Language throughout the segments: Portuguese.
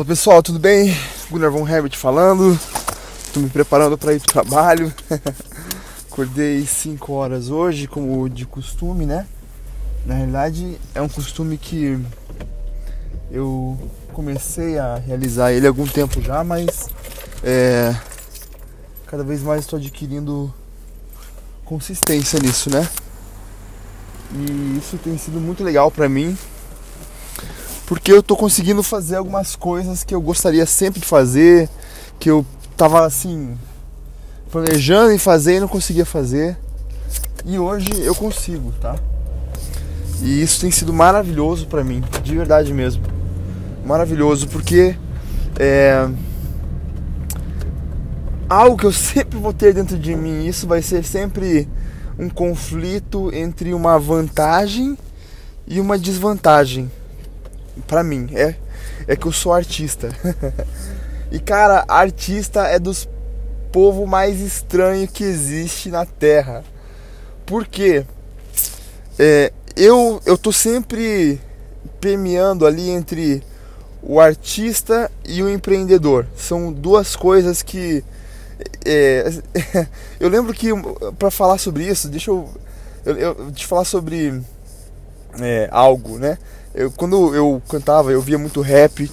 Fala pessoal, tudo bem? Gunnar von Herbert falando. Estou me preparando para ir para o trabalho. Acordei 5 horas hoje, como de costume, né? Na realidade, é um costume que eu comecei a realizar ele há algum tempo já, mas é, cada vez mais estou adquirindo consistência nisso, né? E isso tem sido muito legal para mim, porque eu tô conseguindo fazer algumas coisas que eu gostaria sempre de fazer, que eu tava assim planejando em fazer e não conseguia fazer. E hoje eu consigo, tá? E isso tem sido maravilhoso para mim, de verdade mesmo. Maravilhoso porque é algo que eu sempre vou ter dentro de mim, isso vai ser sempre um conflito entre uma vantagem e uma desvantagem para mim é é que eu sou artista. e cara, artista é dos povo mais estranho que existe na Terra. Por quê? É, eu eu tô sempre permeando ali entre o artista e o empreendedor. São duas coisas que é, eu lembro que para falar sobre isso, deixa eu, eu, eu te falar sobre é, algo, né? Eu, quando eu cantava, eu via muito rap.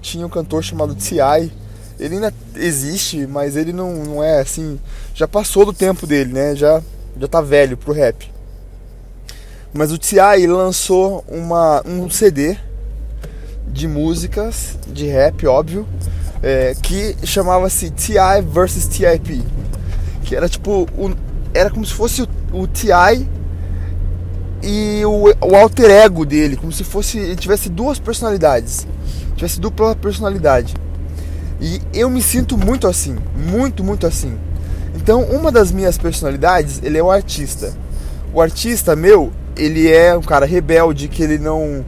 Tinha um cantor chamado T.I. Ele ainda existe, mas ele não, não é assim. Já passou do tempo dele, né? Já, já tá velho pro rap. Mas o T.I. lançou uma, um CD de músicas de rap, óbvio, é, que chamava-se T.I. vs T.I.P. Que era tipo. O, era como se fosse o, o T.I e o, o alter ego dele, como se fosse ele tivesse duas personalidades, tivesse dupla personalidade. E eu me sinto muito assim, muito, muito assim. Então, uma das minhas personalidades, ele é o artista. O artista meu, ele é um cara rebelde, que ele não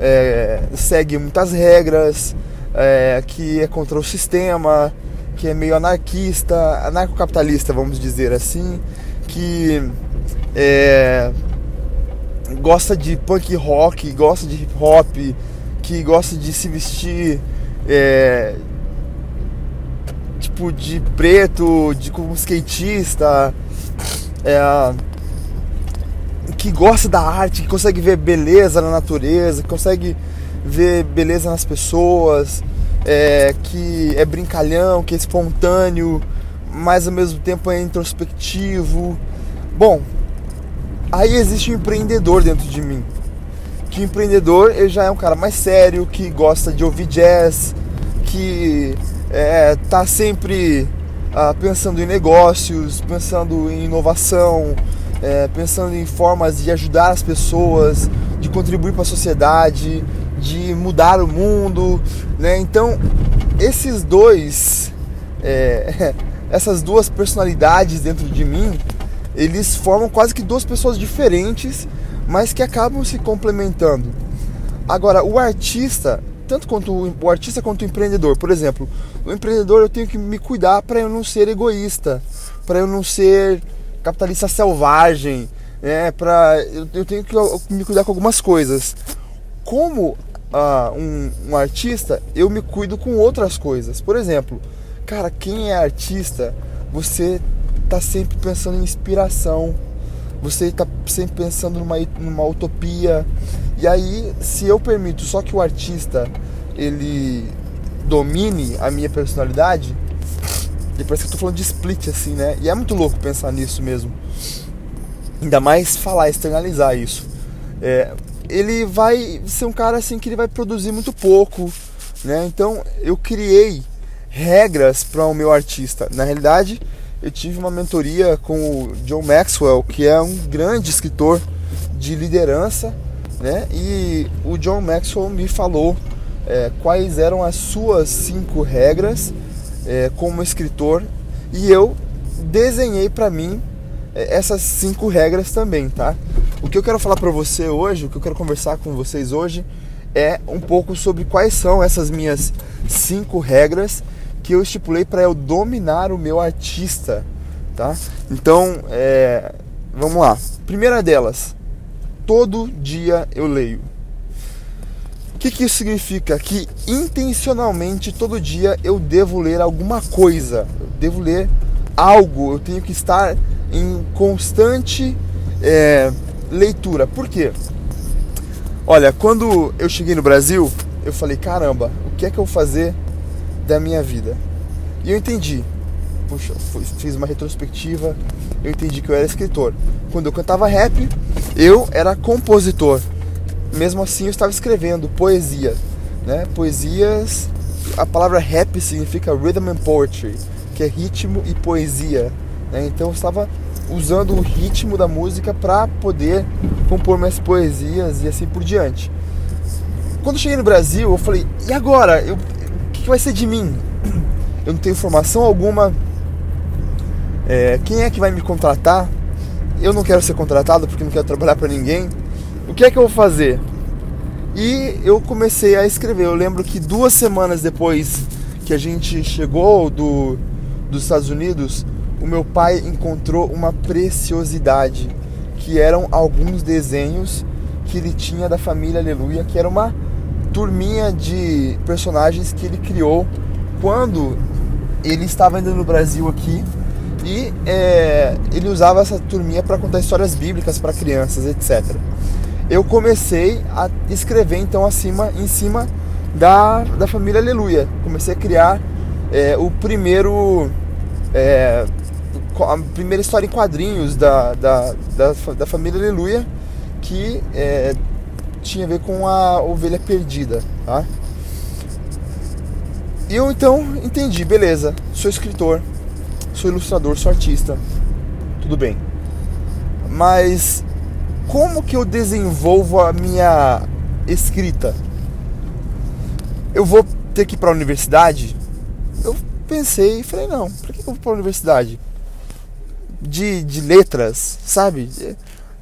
é, segue muitas regras, é, que é contra o sistema, que é meio anarquista, anarcocapitalista, vamos dizer assim, que é, gosta de punk rock, gosta de hip hop, que gosta de se vestir é, tipo de preto, de como skatista, é, que gosta da arte, que consegue ver beleza na natureza, que consegue ver beleza nas pessoas, é, que é brincalhão, que é espontâneo, mas ao mesmo tempo é introspectivo. Bom, Aí existe um empreendedor dentro de mim. Que o empreendedor ele já é um cara mais sério, que gosta de ouvir jazz, que é, tá sempre ah, pensando em negócios, pensando em inovação, é, pensando em formas de ajudar as pessoas, de contribuir para a sociedade, de mudar o mundo, né? Então esses dois, é, essas duas personalidades dentro de mim eles formam quase que duas pessoas diferentes, mas que acabam se complementando. Agora, o artista, tanto quanto o artista quanto o empreendedor, por exemplo, o empreendedor eu tenho que me cuidar para eu não ser egoísta, para eu não ser capitalista selvagem, né? Para eu, eu, tenho que me cuidar com algumas coisas. Como uh, um, um artista, eu me cuido com outras coisas. Por exemplo, cara, quem é artista, você está sempre pensando em inspiração, você está sempre pensando numa, numa utopia. E aí, se eu permito só que o artista ele domine a minha personalidade, e parece que eu tô falando de split assim, né? E é muito louco pensar nisso mesmo. Ainda mais falar, externalizar isso. É, ele vai ser um cara assim que ele vai produzir muito pouco, né? Então eu criei regras para o meu artista. Na realidade, eu tive uma mentoria com o John Maxwell, que é um grande escritor de liderança, né? E o John Maxwell me falou é, quais eram as suas cinco regras é, como escritor e eu desenhei para mim é, essas cinco regras também, tá? O que eu quero falar para você hoje, o que eu quero conversar com vocês hoje é um pouco sobre quais são essas minhas cinco regras que eu estipulei para eu dominar o meu artista, tá? Então, é, vamos lá. Primeira delas, todo dia eu leio. que, que isso significa? Que intencionalmente todo dia eu devo ler alguma coisa, eu devo ler algo, eu tenho que estar em constante é, leitura. Por quê? Olha, quando eu cheguei no Brasil, eu falei: caramba, o que é que eu vou fazer da minha vida? E eu entendi. Puxa, fiz uma retrospectiva, eu entendi que eu era escritor. Quando eu cantava rap, eu era compositor mesmo assim eu estava escrevendo poesia, né? Poesias, a palavra rap significa rhythm and poetry, que é ritmo e poesia, né? Então eu estava usando o ritmo da música para poder compor minhas poesias e assim por diante. Quando cheguei no Brasil, eu falei: "E agora? Eu, que vai ser de mim? Eu não tenho formação alguma. É, quem é que vai me contratar? Eu não quero ser contratado porque não quero trabalhar para ninguém." o que é que eu vou fazer? E eu comecei a escrever. Eu lembro que duas semanas depois que a gente chegou do, dos Estados Unidos, o meu pai encontrou uma preciosidade, que eram alguns desenhos que ele tinha da família Aleluia, que era uma turminha de personagens que ele criou quando ele estava ainda no Brasil aqui e é, ele usava essa turminha para contar histórias bíblicas para crianças, etc eu comecei a escrever então acima, em cima da, da família Aleluia. Comecei a criar é, o primeiro. É, a primeira história em quadrinhos da, da, da, da família Aleluia que é, tinha a ver com a ovelha perdida. Tá? E eu então entendi, beleza, sou escritor, sou ilustrador, sou artista, tudo bem. Mas como que eu desenvolvo a minha escrita? Eu vou ter que ir para a universidade? Eu pensei e falei, não, para que eu vou para a universidade? De, de letras, sabe?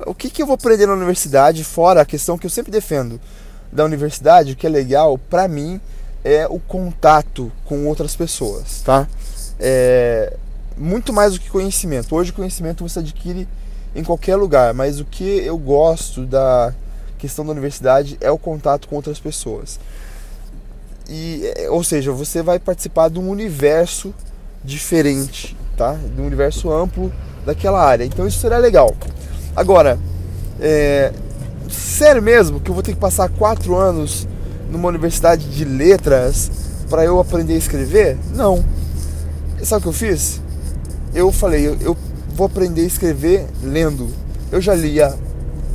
O que, que eu vou aprender na universidade, fora a questão que eu sempre defendo da universidade, o que é legal para mim é o contato com outras pessoas, tá? É, muito mais do que conhecimento. Hoje, conhecimento você adquire em qualquer lugar, mas o que eu gosto da questão da universidade é o contato com outras pessoas. E, é, ou seja, você vai participar de um universo diferente, tá? De um universo amplo daquela área. Então isso será legal. Agora, é, sério mesmo que eu vou ter que passar quatro anos numa universidade de letras para eu aprender a escrever? Não. Sabe o que eu fiz? Eu falei, eu, eu vou aprender a escrever lendo. Eu já lia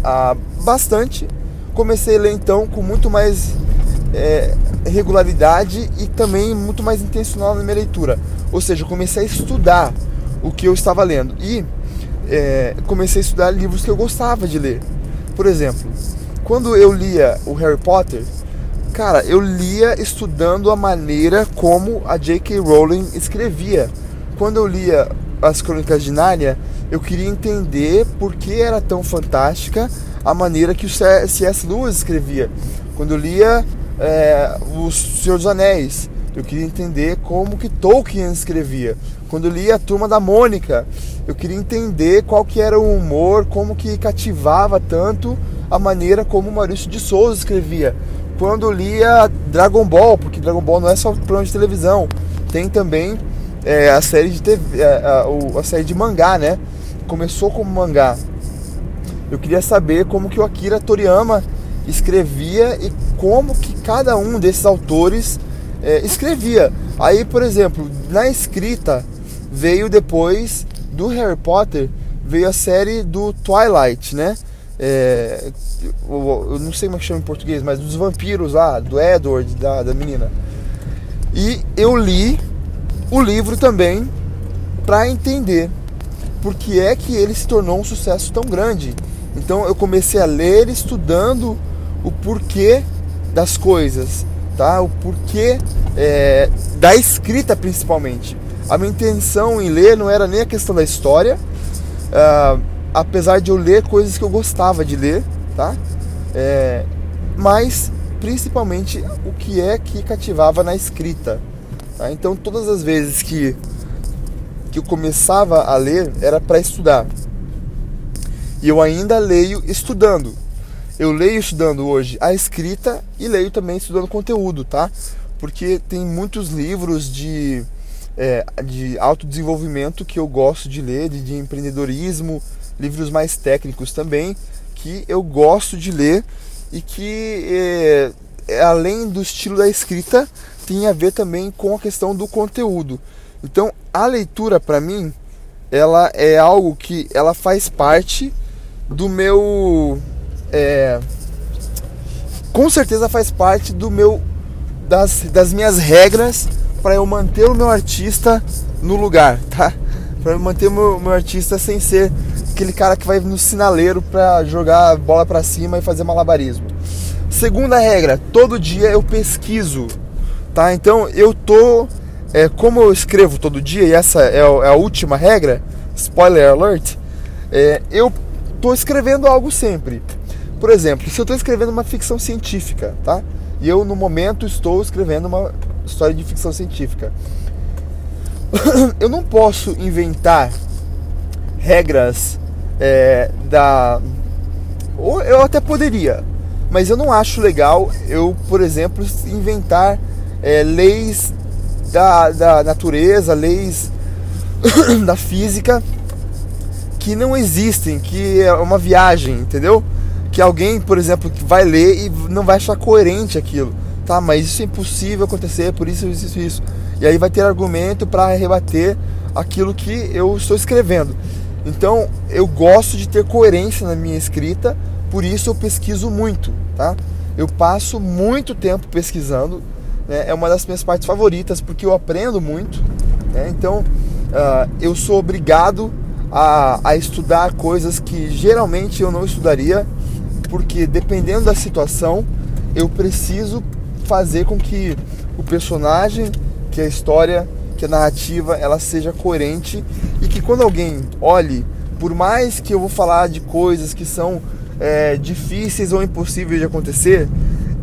há bastante, comecei a ler então com muito mais é, regularidade e também muito mais intencional na minha leitura. Ou seja, comecei a estudar o que eu estava lendo e é, comecei a estudar livros que eu gostava de ler. Por exemplo, quando eu lia o Harry Potter, cara, eu lia estudando a maneira como a J.K. Rowling escrevia. Quando eu lia as Crônicas de Nárnia, eu queria entender por que era tão fantástica a maneira que o C.S. Lewis escrevia. Quando eu lia é, O Senhor dos Anéis, eu queria entender como que Tolkien escrevia. Quando lia A Turma da Mônica, eu queria entender qual que era o humor, como que cativava tanto a maneira como Maurício de Souza escrevia. Quando lia Dragon Ball, porque Dragon Ball não é só programa de televisão, tem também é, a série de TV, a, a, a, série de mangá, né? Começou como mangá. Eu queria saber como que o Akira Toriyama escrevia e como que cada um desses autores é, escrevia. Aí, por exemplo, na escrita veio depois do Harry Potter veio a série do Twilight, né? É, eu, não sei como é que chama em português, mas dos vampiros lá, do Edward, da, da menina. E eu li o livro também para entender por que é que ele se tornou um sucesso tão grande. Então eu comecei a ler estudando o porquê das coisas, tá? O porquê é, da escrita principalmente. A minha intenção em ler não era nem a questão da história, uh, apesar de eu ler coisas que eu gostava de ler, tá? É, mas principalmente o que é que cativava na escrita. Tá? Então todas as vezes que, que eu começava a ler era para estudar. E eu ainda leio estudando. eu leio estudando hoje a escrita e leio também estudando conteúdo, tá? Porque tem muitos livros de, é, de autodesenvolvimento que eu gosto de ler, de, de empreendedorismo, livros mais técnicos também, que eu gosto de ler e que, é, é além do estilo da escrita, tem a ver também com a questão do conteúdo. Então, a leitura para mim, ela é algo que ela faz parte do meu é, com certeza faz parte do meu das, das minhas regras para eu manter o meu artista no lugar, tá? Para eu manter o meu, meu artista sem ser aquele cara que vai no sinaleiro para jogar a bola para cima e fazer malabarismo. Segunda regra, todo dia eu pesquiso, tá? Então eu tô, é, como eu escrevo todo dia e essa é, é a última regra, spoiler alert, é, eu tô escrevendo algo sempre. Por exemplo, se eu estou escrevendo uma ficção científica, tá? E eu no momento estou escrevendo uma história de ficção científica. eu não posso inventar regras é, da. Ou eu até poderia, mas eu não acho legal eu, por exemplo, inventar é, leis da, da natureza, leis da física que não existem, que é uma viagem, entendeu? que alguém, por exemplo, vai ler e não vai achar coerente aquilo. Tá, mas isso é impossível acontecer, por isso, isso, isso, isso. E aí vai ter argumento para rebater aquilo que eu estou escrevendo. Então, eu gosto de ter coerência na minha escrita, por isso eu pesquiso muito, tá? Eu passo muito tempo pesquisando, né? é uma das minhas partes favoritas, porque eu aprendo muito. Né? Então, uh, eu sou obrigado a, a estudar coisas que geralmente eu não estudaria porque dependendo da situação, eu preciso fazer com que o personagem, que a história, que a narrativa, ela seja coerente e que quando alguém olhe, por mais que eu vou falar de coisas que são é, difíceis ou impossíveis de acontecer,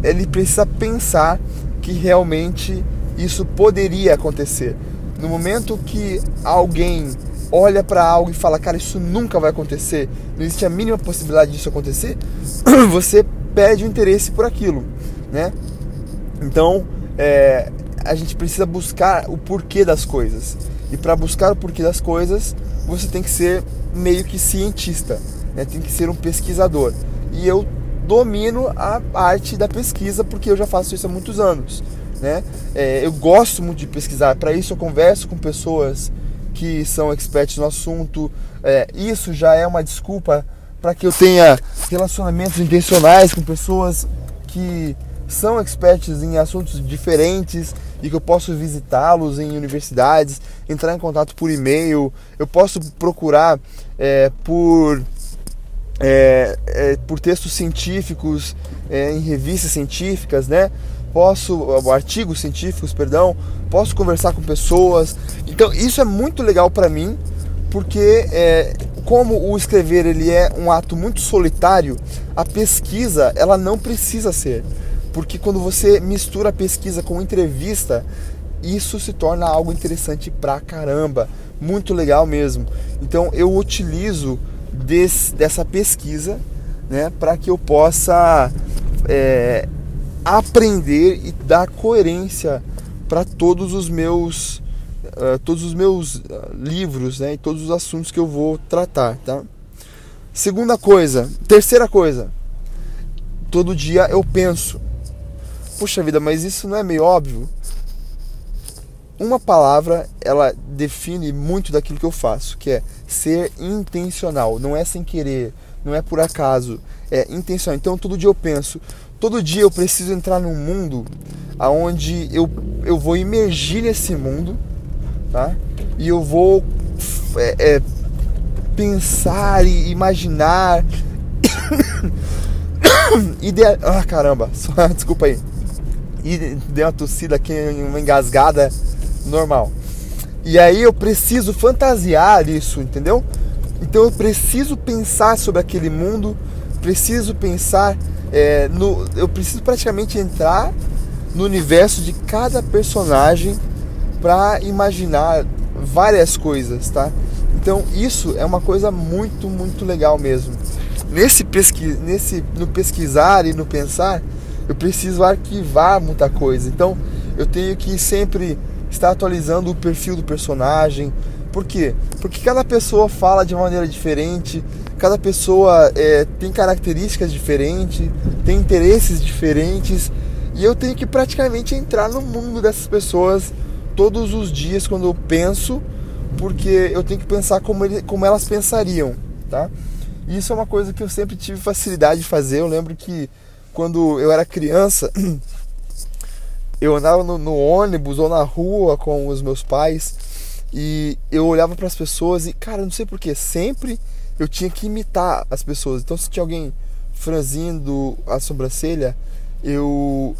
ele precisa pensar que realmente isso poderia acontecer. No momento que alguém olha para algo e fala, cara, isso nunca vai acontecer, não existe a mínima possibilidade disso acontecer, você perde o interesse por aquilo, né? Então, é, a gente precisa buscar o porquê das coisas. E para buscar o porquê das coisas, você tem que ser meio que cientista, né? tem que ser um pesquisador. E eu domino a arte da pesquisa porque eu já faço isso há muitos anos. Né? É, eu gosto muito de pesquisar, para isso eu converso com pessoas que são experts no assunto. É, isso já é uma desculpa para que eu tenha relacionamentos intencionais com pessoas que são experts em assuntos diferentes e que eu posso visitá-los em universidades, entrar em contato por e-mail, eu posso procurar é, por é, é, por textos científicos é, em revistas científicas, né? Posso artigos científicos, perdão, posso conversar com pessoas. Então isso é muito legal para mim, porque é, como o escrever ele é um ato muito solitário, a pesquisa ela não precisa ser, porque quando você mistura pesquisa com entrevista, isso se torna algo interessante pra caramba, muito legal mesmo. Então eu utilizo desse, dessa pesquisa, né, para que eu possa é, aprender e dar coerência para todos os meus uh, todos os meus uh, livros, né, e todos os assuntos que eu vou tratar, tá? Segunda coisa, terceira coisa. Todo dia eu penso. Puxa vida, mas isso não é meio óbvio? Uma palavra, ela define muito daquilo que eu faço, que é ser intencional, não é sem querer, não é por acaso, é intencional. Então todo dia eu penso, todo dia eu preciso entrar num mundo aonde eu, eu vou imergir nesse mundo, tá? E eu vou é, é, pensar e imaginar. Ideia... Ah, caramba, desculpa aí. E deu uma tossida aqui, uma engasgada normal. E aí eu preciso fantasiar isso, entendeu? Então eu preciso pensar sobre aquele mundo, preciso pensar é, no, eu preciso praticamente entrar no universo de cada personagem para imaginar várias coisas, tá? Então isso é uma coisa muito, muito legal mesmo. nesse, pesqui, nesse no pesquisar e no pensar, eu preciso arquivar muita coisa. Então, eu tenho que sempre estar atualizando o perfil do personagem. Por quê? Porque cada pessoa fala de maneira diferente, cada pessoa é, tem características diferentes, tem interesses diferentes, e eu tenho que praticamente entrar no mundo dessas pessoas todos os dias quando eu penso, porque eu tenho que pensar como, ele, como elas pensariam, tá? E isso é uma coisa que eu sempre tive facilidade de fazer. Eu lembro que quando eu era criança, eu andava no, no ônibus ou na rua com os meus pais e eu olhava para as pessoas e, cara, não sei porquê, sempre eu tinha que imitar as pessoas. Então, se tinha alguém franzindo a sobrancelha, eu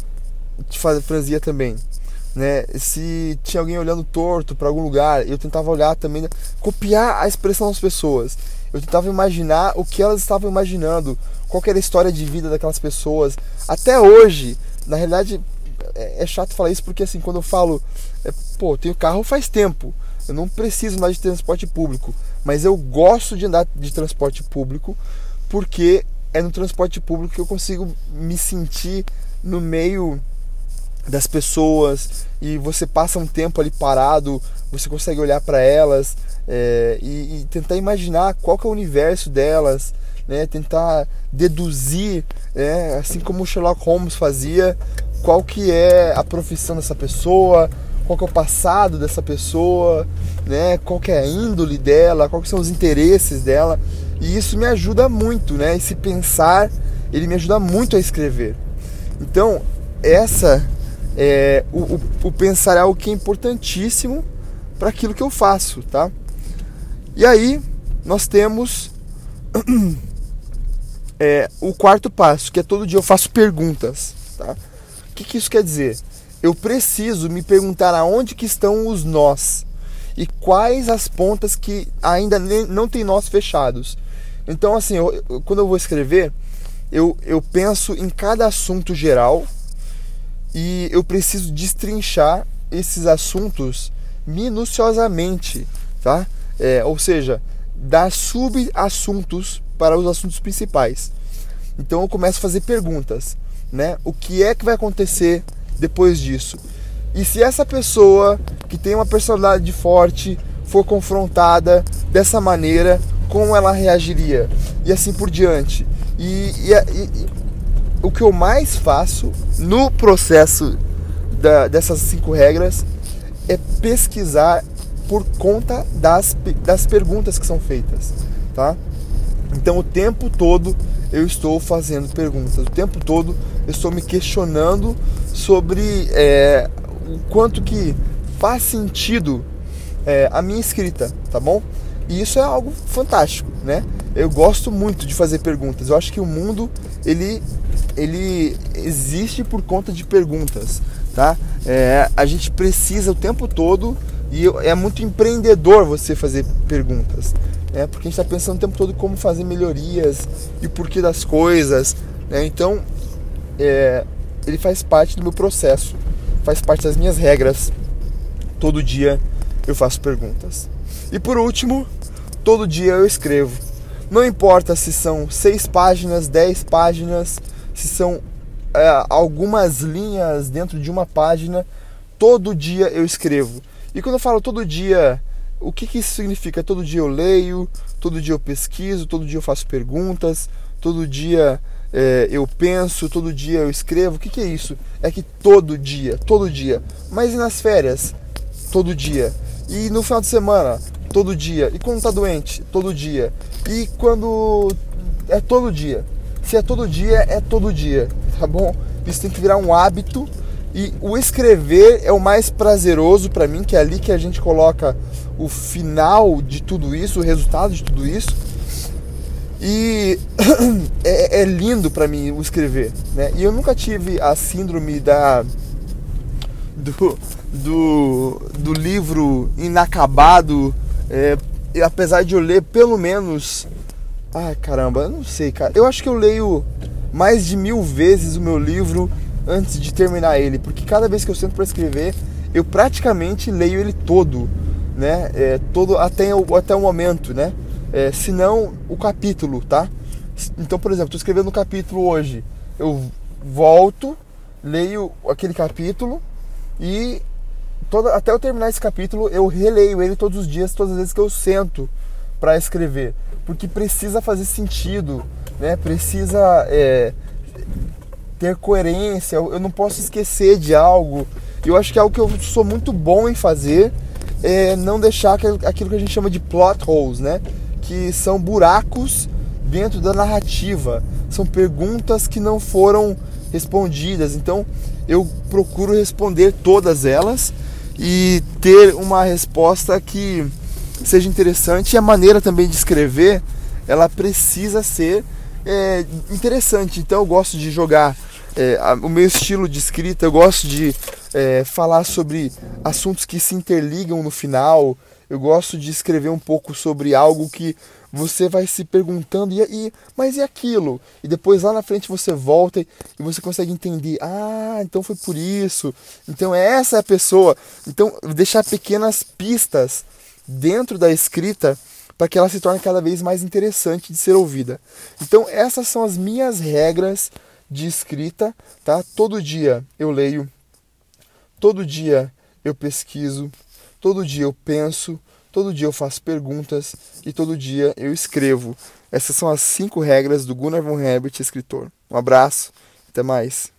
franzia também. Né? Se tinha alguém olhando torto para algum lugar, eu tentava olhar também, né? copiar a expressão das pessoas. Eu tentava imaginar o que elas estavam imaginando, qual era a história de vida daquelas pessoas. Até hoje, na realidade, é, é chato falar isso porque assim, quando eu falo, é, pô, tenho carro faz tempo, eu não preciso mais de transporte público, mas eu gosto de andar de transporte público porque é no transporte público que eu consigo me sentir no meio das pessoas e você passa um tempo ali parado, você consegue olhar para elas é, e, e, tentar imaginar qual é o universo delas, né? tentar deduzir, né? assim como o Sherlock Holmes fazia, qual que é a profissão dessa pessoa, qual que é o passado dessa pessoa, né? qual que é a índole dela, quais são os interesses dela. E isso me ajuda muito, né? Esse pensar, ele me ajuda muito a escrever. Então, essa é, o, o, o pensar é algo que é importantíssimo para aquilo que eu faço, tá? E aí nós temos é, o quarto passo, que é todo dia eu faço perguntas, tá? O que, que isso quer dizer? Eu preciso me perguntar aonde que estão os nós e quais as pontas que ainda não tem nós fechados. Então, assim, eu, quando eu vou escrever, eu, eu penso em cada assunto geral e eu preciso destrinchar esses assuntos minuciosamente, tá? É, ou seja, dar sub-assuntos para os assuntos principais. Então eu começo a fazer perguntas, né? O que é que vai acontecer depois disso? E se essa pessoa que tem uma personalidade forte for confrontada dessa maneira, como ela reagiria? E assim por diante. E, e, e o que eu mais faço no processo da, dessas cinco regras é pesquisar por conta das, das perguntas que são feitas, tá? Então o tempo todo eu estou fazendo perguntas, o tempo todo eu estou me questionando sobre é, o quanto que faz sentido é, a minha escrita, tá bom? E isso é algo fantástico, né? Eu gosto muito de fazer perguntas. Eu acho que o mundo ele ele existe por conta de perguntas, tá? É, a gente precisa o tempo todo e é muito empreendedor você fazer perguntas, né? Porque a gente está pensando o tempo todo como fazer melhorias e o porquê das coisas, né? Então, é, ele faz parte do meu processo, faz parte das minhas regras. Todo dia eu faço perguntas. E por último, todo dia eu escrevo. Não importa se são seis páginas, dez páginas, se são é, algumas linhas dentro de uma página, todo dia eu escrevo. E quando eu falo todo dia, o que, que isso significa? Todo dia eu leio, todo dia eu pesquiso, todo dia eu faço perguntas, todo dia é, eu penso, todo dia eu escrevo. O que, que é isso? É que todo dia, todo dia. Mas e nas férias? Todo dia. E no final de semana? Todo dia. E quando tá doente? Todo dia. E quando é todo dia. Se é todo dia, é todo dia, tá bom? Isso tem que virar um hábito e o escrever é o mais prazeroso para mim, que é ali que a gente coloca o final de tudo isso, o resultado de tudo isso. E é, é lindo para mim o escrever, né? E eu nunca tive a síndrome da do, do, do livro inacabado, é, apesar de eu ler pelo menos Ai caramba, eu não sei, cara. Eu acho que eu leio mais de mil vezes o meu livro antes de terminar ele, porque cada vez que eu sento para escrever, eu praticamente leio ele todo, né? É, todo até o, até o momento, né? É, se não o capítulo, tá? Então, por exemplo, estou escrevendo um capítulo hoje, eu volto, leio aquele capítulo e toda, até eu terminar esse capítulo eu releio ele todos os dias, todas as vezes que eu sento para escrever, porque precisa fazer sentido, né? Precisa é, ter coerência. Eu não posso esquecer de algo. Eu acho que é algo que eu sou muito bom em fazer é não deixar aquilo que a gente chama de plot holes, né? Que são buracos dentro da narrativa. São perguntas que não foram respondidas. Então eu procuro responder todas elas e ter uma resposta que seja interessante. E a maneira também de escrever, ela precisa ser é, interessante. Então eu gosto de jogar é, o meu estilo de escrita, eu gosto de é, falar sobre assuntos que se interligam no final. Eu gosto de escrever um pouco sobre algo que você vai se perguntando, e, e, mas e aquilo? E depois lá na frente você volta e, e você consegue entender, ah, então foi por isso, então essa é a pessoa. Então, deixar pequenas pistas dentro da escrita para que ela se torne cada vez mais interessante de ser ouvida. Então, essas são as minhas regras de escrita, tá? Todo dia eu leio, todo dia eu pesquiso, todo dia eu penso, todo dia eu faço perguntas e todo dia eu escrevo. Essas são as cinco regras do Gunnar von Herbert, escritor. Um abraço, até mais.